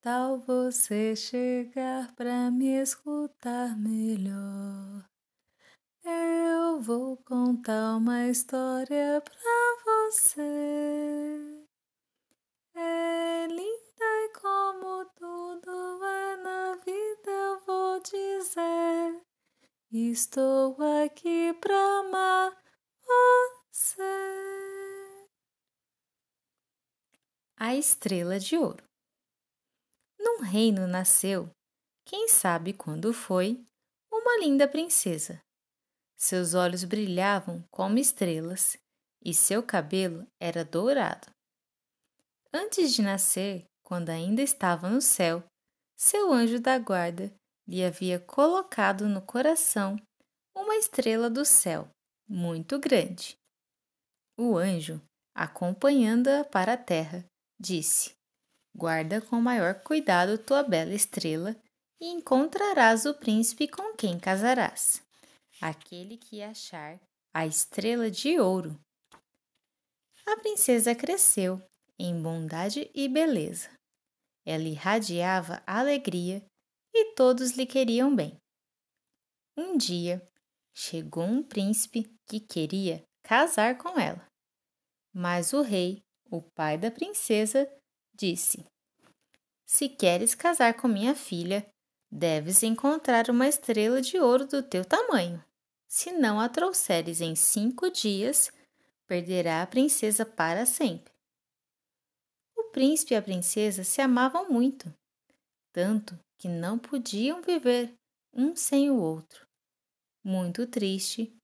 tal você chegar pra me escutar melhor? Eu vou contar uma história pra você. É linda e como tudo é na vida, eu vou dizer. Estou aqui pra amar você. A Estrela de Ouro. Reino nasceu, quem sabe quando foi, uma linda princesa. Seus olhos brilhavam como estrelas e seu cabelo era dourado. Antes de nascer, quando ainda estava no céu, seu anjo da guarda lhe havia colocado no coração uma estrela do céu, muito grande. O anjo, acompanhando-a para a terra, disse: Guarda com maior cuidado tua bela estrela e encontrarás o príncipe com quem casarás, aquele que achar a estrela de ouro. A princesa cresceu em bondade e beleza. Ela irradiava alegria e todos lhe queriam bem. Um dia chegou um príncipe que queria casar com ela, mas o rei, o pai da princesa, disse: Se queres casar com minha filha, deves encontrar uma estrela de ouro do teu tamanho. Se não a trouxeres em cinco dias, perderá a princesa para sempre. O príncipe e a princesa se amavam muito, tanto que não podiam viver um sem o outro. Muito triste,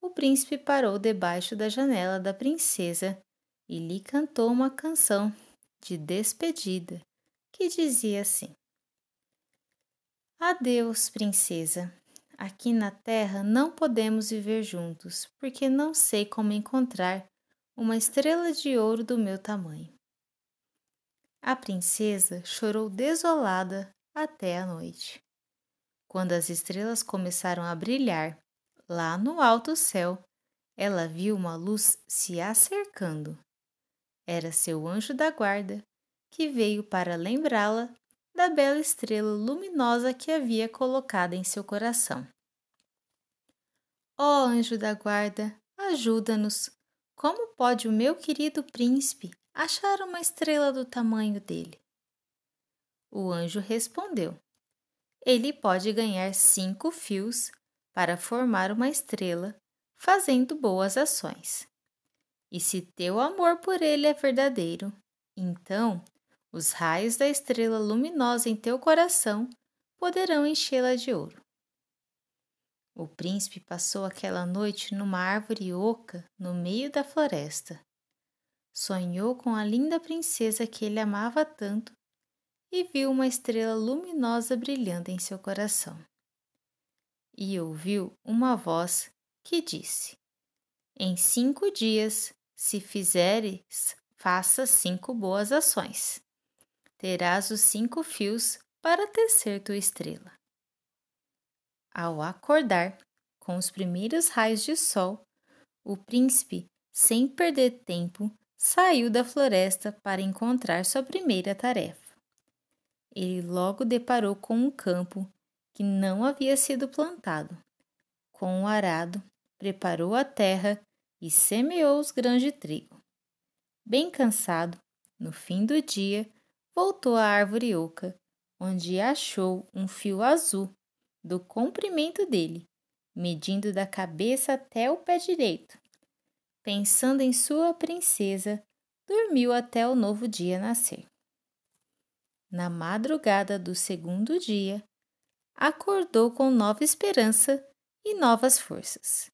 o príncipe parou debaixo da janela da princesa e lhe cantou uma canção de despedida, que dizia assim: Adeus, princesa. Aqui na terra não podemos viver juntos, porque não sei como encontrar uma estrela de ouro do meu tamanho. A princesa chorou desolada até a noite. Quando as estrelas começaram a brilhar lá no alto céu, ela viu uma luz se acercando era seu anjo da guarda, que veio para lembrá-la da bela estrela luminosa que havia colocado em seu coração. Ó oh, anjo da guarda, ajuda-nos! Como pode o meu querido príncipe achar uma estrela do tamanho dele? O anjo respondeu: Ele pode ganhar cinco fios para formar uma estrela, fazendo boas ações. E se teu amor por ele é verdadeiro, então os raios da estrela luminosa em teu coração poderão enchê-la de ouro. O príncipe passou aquela noite numa árvore oca no meio da floresta. Sonhou com a linda princesa que ele amava tanto e viu uma estrela luminosa brilhando em seu coração. E ouviu uma voz que disse: Em cinco dias se fizeres, faça cinco boas ações. Terás os cinco fios para tecer tua estrela. Ao acordar, com os primeiros raios de sol, o príncipe, sem perder tempo, saiu da floresta para encontrar sua primeira tarefa. Ele logo deparou com um campo que não havia sido plantado. Com um arado, preparou a terra e semeou os grãos de trigo. Bem cansado, no fim do dia, voltou à árvore oca, onde achou um fio azul do comprimento dele, medindo da cabeça até o pé direito. Pensando em sua princesa, dormiu até o novo dia nascer. Na madrugada do segundo dia, acordou com nova esperança e novas forças.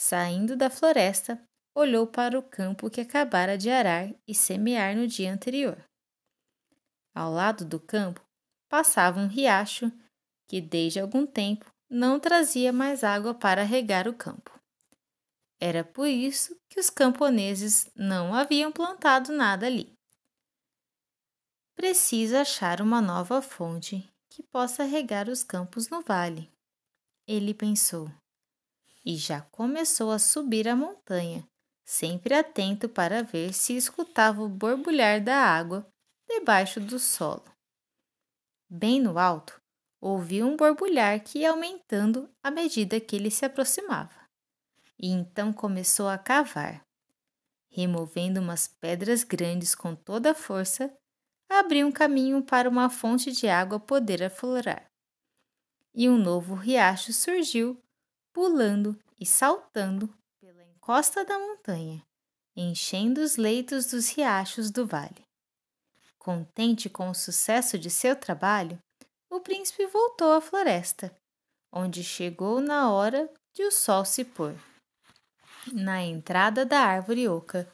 Saindo da floresta, olhou para o campo que acabara de arar e semear no dia anterior. Ao lado do campo passava um riacho que desde algum tempo não trazia mais água para regar o campo. Era por isso que os camponeses não haviam plantado nada ali. Precisa achar uma nova fonte que possa regar os campos no vale. Ele pensou e já começou a subir a montanha, sempre atento para ver se escutava o borbulhar da água debaixo do solo. bem no alto, ouviu um borbulhar que ia aumentando à medida que ele se aproximava. E então começou a cavar. Removendo umas pedras grandes com toda a força, abriu um caminho para uma fonte de água poder aflorar. E um novo riacho surgiu, pulando e saltando pela encosta da montanha, enchendo os leitos dos riachos do vale. Contente com o sucesso de seu trabalho, o príncipe voltou à floresta, onde chegou na hora de o sol se pôr. Na entrada da árvore oca,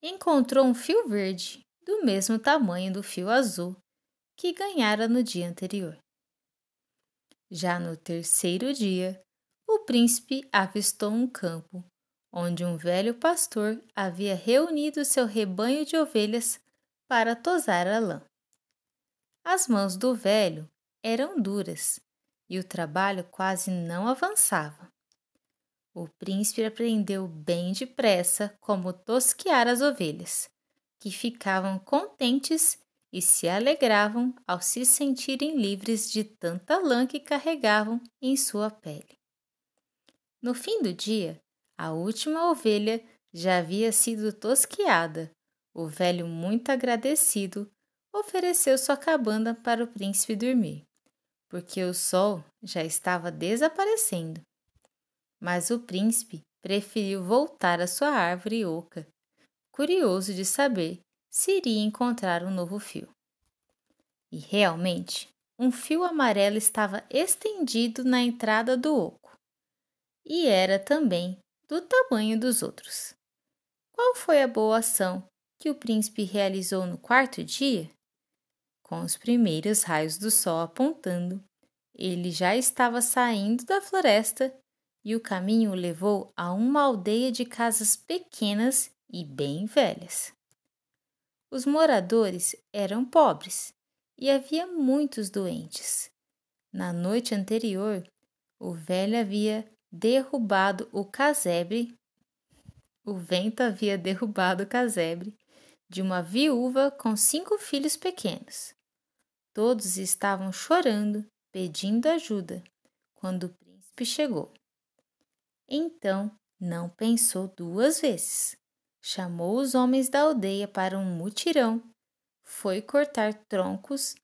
encontrou um fio verde, do mesmo tamanho do fio azul que ganhara no dia anterior. Já no terceiro dia, o príncipe avistou um campo onde um velho pastor havia reunido seu rebanho de ovelhas para tosar a lã. As mãos do velho eram duras e o trabalho quase não avançava. O príncipe aprendeu bem depressa como tosquear as ovelhas, que ficavam contentes e se alegravam ao se sentirem livres de tanta lã que carregavam em sua pele. No fim do dia, a última ovelha já havia sido tosqueada. O velho, muito agradecido, ofereceu sua cabana para o príncipe dormir porque o sol já estava desaparecendo. Mas o príncipe preferiu voltar à sua árvore oca, curioso de saber se iria encontrar um novo fio. E realmente, um fio amarelo estava estendido na entrada do oco, e era também do tamanho dos outros. Qual foi a boa ação que o príncipe realizou no quarto dia? Com os primeiros raios do sol apontando, ele já estava saindo da floresta e o caminho o levou a uma aldeia de casas pequenas e bem velhas. Os moradores eram pobres e havia muitos doentes. Na noite anterior, o velho havia derrubado o casebre. O vento havia derrubado o casebre de uma viúva com cinco filhos pequenos. Todos estavam chorando, pedindo ajuda, quando o príncipe chegou. Então não pensou duas vezes. Chamou os homens da aldeia para um mutirão, foi cortar troncos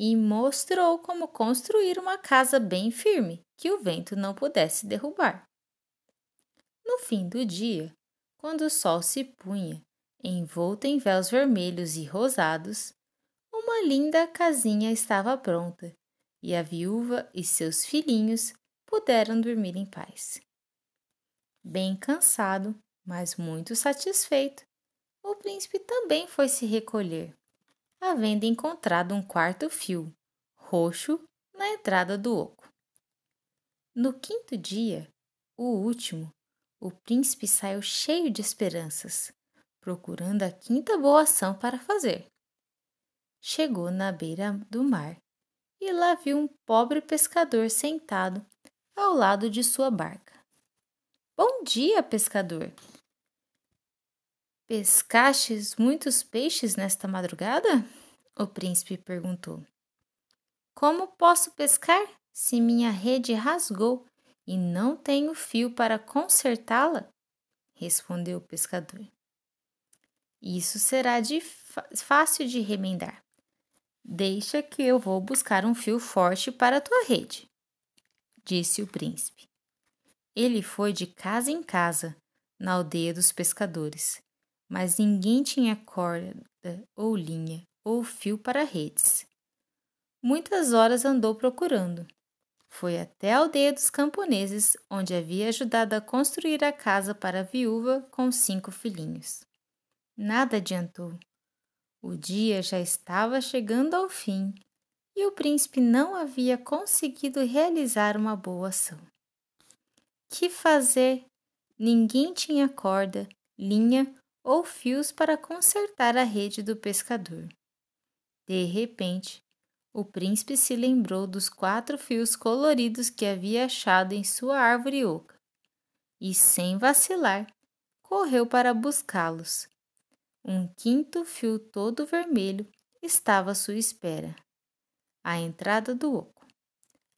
e mostrou como construir uma casa bem firme que o vento não pudesse derrubar. No fim do dia, quando o sol se punha, envolto em véus vermelhos e rosados, uma linda casinha estava pronta e a viúva e seus filhinhos puderam dormir em paz. Bem cansado, mas muito satisfeito, o príncipe também foi se recolher, havendo encontrado um quarto fio, roxo, na entrada do oco. No quinto dia, o último, o príncipe saiu cheio de esperanças, procurando a quinta boa ação para fazer chegou na beira do mar e lá viu um pobre pescador sentado ao lado de sua barca. Bom dia, pescador! Pescastes muitos peixes nesta madrugada? O príncipe perguntou. Como posso pescar se minha rede rasgou e não tenho fio para consertá-la? Respondeu o pescador. Isso será de fácil de remendar. Deixa que eu vou buscar um fio forte para a tua rede, disse o príncipe. Ele foi de casa em casa, na aldeia dos pescadores, mas ninguém tinha corda ou linha ou fio para redes. Muitas horas andou procurando. Foi até a aldeia dos camponeses, onde havia ajudado a construir a casa para a viúva com cinco filhinhos. Nada adiantou. O dia já estava chegando ao fim e o príncipe não havia conseguido realizar uma boa ação. Que fazer? Ninguém tinha corda, linha ou fios para consertar a rede do pescador. De repente, o príncipe se lembrou dos quatro fios coloridos que havia achado em sua árvore oca e, sem vacilar, correu para buscá-los um quinto fio todo vermelho estava à sua espera. à entrada do oco.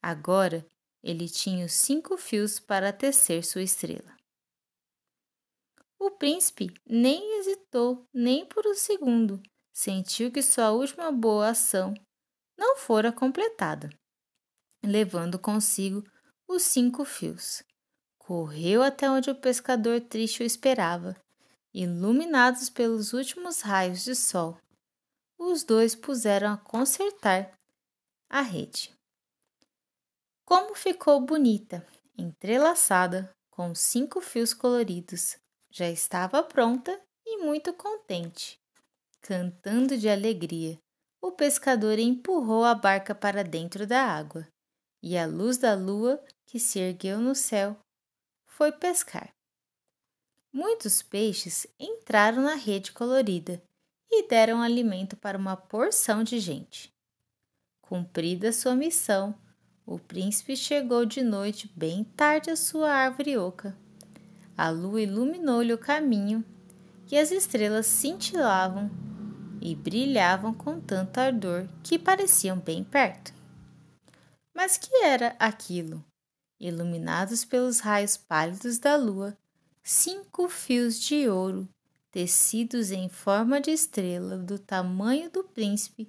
Agora ele tinha os cinco fios para tecer sua estrela. O príncipe nem hesitou nem por um segundo, sentiu que sua última boa ação não fora completada, levando consigo os cinco fios. Correu até onde o pescador triste o esperava, iluminados pelos últimos raios de sol. Os dois puseram a consertar a rede. Como ficou bonita, entrelaçada, com cinco fios coloridos. Já estava pronta e muito contente. Cantando de alegria, o pescador empurrou a barca para dentro da água, e a luz da lua, que se ergueu no céu, foi pescar. Muitos peixes entraram na rede colorida e deram alimento para uma porção de gente. Cumprida sua missão, o príncipe chegou de noite bem tarde à sua árvore oca. A lua iluminou-lhe o caminho e as estrelas cintilavam e brilhavam com tanto ardor que pareciam bem perto. Mas que era aquilo? Iluminados pelos raios pálidos da lua, cinco fios de ouro, tecidos em forma de estrela do tamanho do príncipe,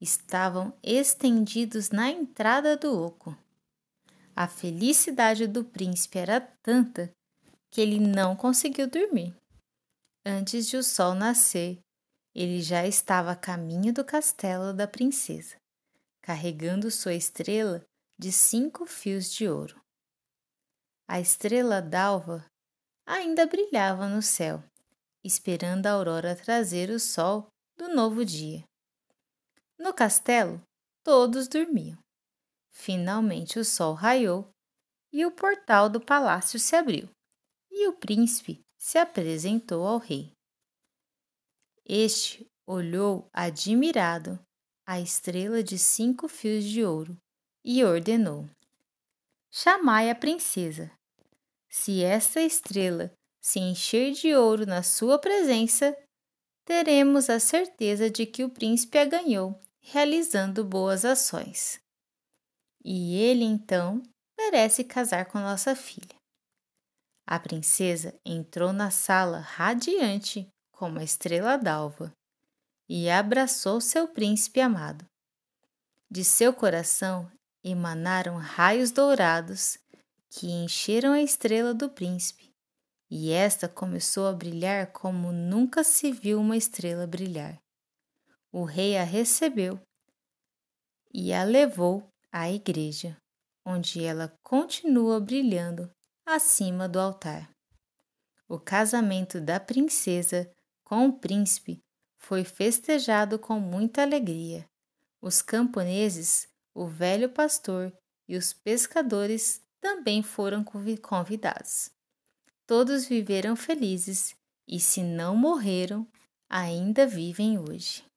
estavam estendidos na entrada do oco. A felicidade do príncipe era tanta que ele não conseguiu dormir. Antes de o sol nascer, ele já estava a caminho do castelo da princesa, carregando sua estrela de cinco fios de ouro. A estrela d'alva ainda brilhava no céu, esperando a aurora trazer o sol do novo dia. No castelo, todos dormiam. Finalmente o sol raiou e o portal do palácio se abriu, e o príncipe se apresentou ao rei. Este olhou admirado a estrela de cinco fios de ouro e ordenou: Chamai a princesa. Se esta estrela se encher de ouro na sua presença, teremos a certeza de que o príncipe a ganhou, realizando boas ações. E ele então merece casar com nossa filha. A princesa entrou na sala radiante como a estrela d'alva, e abraçou seu príncipe amado. De seu coração emanaram raios dourados que encheram a estrela do príncipe, e esta começou a brilhar como nunca se viu uma estrela brilhar. O rei a recebeu e a levou à igreja, onde ela continua brilhando acima do altar. O casamento da princesa com o príncipe foi festejado com muita alegria. Os camponeses, o velho pastor e os pescadores também foram convidados. Todos viveram felizes e, se não morreram, ainda vivem hoje.